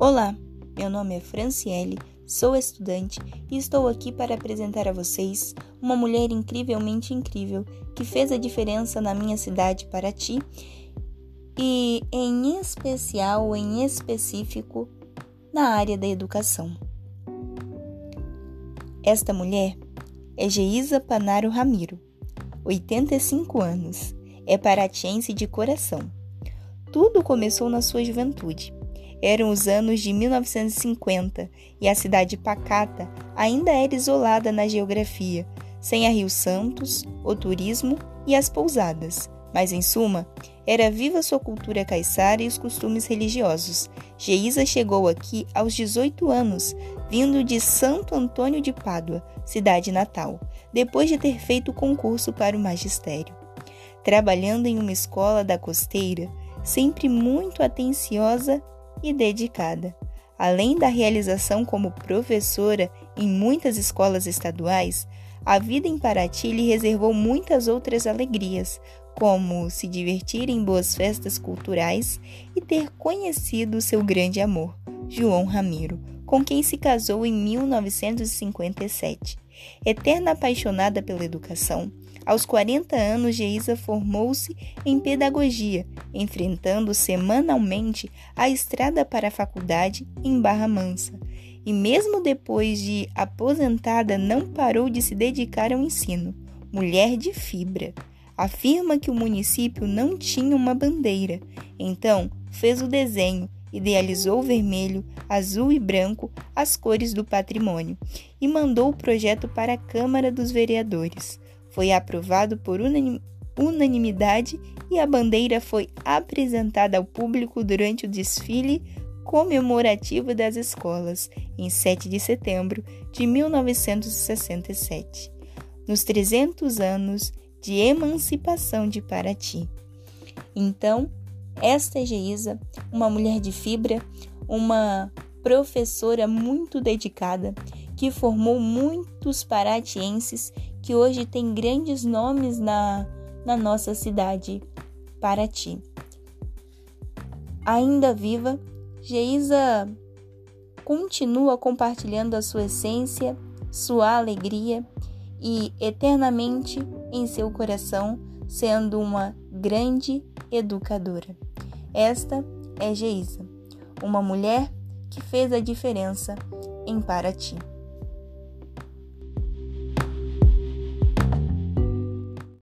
Olá, meu nome é Franciele, sou estudante e estou aqui para apresentar a vocês uma mulher incrivelmente incrível que fez a diferença na minha cidade Paraty e, em especial, em específico, na área da educação. Esta mulher é Geisa Panaro Ramiro, 85 anos, é paratiense de coração. Tudo começou na sua juventude eram os anos de 1950 e a cidade pacata ainda era isolada na geografia, sem a Rio Santos, o turismo e as pousadas. Mas, em suma, era viva sua cultura caiçara e os costumes religiosos. Geisa chegou aqui aos 18 anos, vindo de Santo Antônio de Pádua, cidade natal, depois de ter feito o concurso para o magistério. Trabalhando em uma escola da costeira, sempre muito atenciosa e dedicada. Além da realização como professora em muitas escolas estaduais, a vida em Paraty lhe reservou muitas outras alegrias, como se divertir em boas festas culturais e ter conhecido seu grande amor, João Ramiro, com quem se casou em 1957. Eterna apaixonada pela educação, aos 40 anos, Geisa formou-se em pedagogia, enfrentando semanalmente a estrada para a faculdade em Barra Mansa. E mesmo depois de aposentada, não parou de se dedicar ao ensino. Mulher de fibra. Afirma que o município não tinha uma bandeira, então fez o desenho idealizou vermelho, azul e branco, as cores do patrimônio, e mandou o projeto para a Câmara dos Vereadores. Foi aprovado por unanimidade e a bandeira foi apresentada ao público durante o desfile comemorativo das escolas, em 7 de setembro de 1967, nos 300 anos de emancipação de Paraty. Então, esta é Geisa, uma mulher de fibra, uma professora muito dedicada, que formou muitos paratienses que hoje tem grandes nomes na, na nossa cidade, Paraty. Ainda viva, Geisa continua compartilhando a sua essência, sua alegria e eternamente em seu coração, sendo uma grande educadora. Esta é Geisa, uma mulher que fez a diferença em Paraty.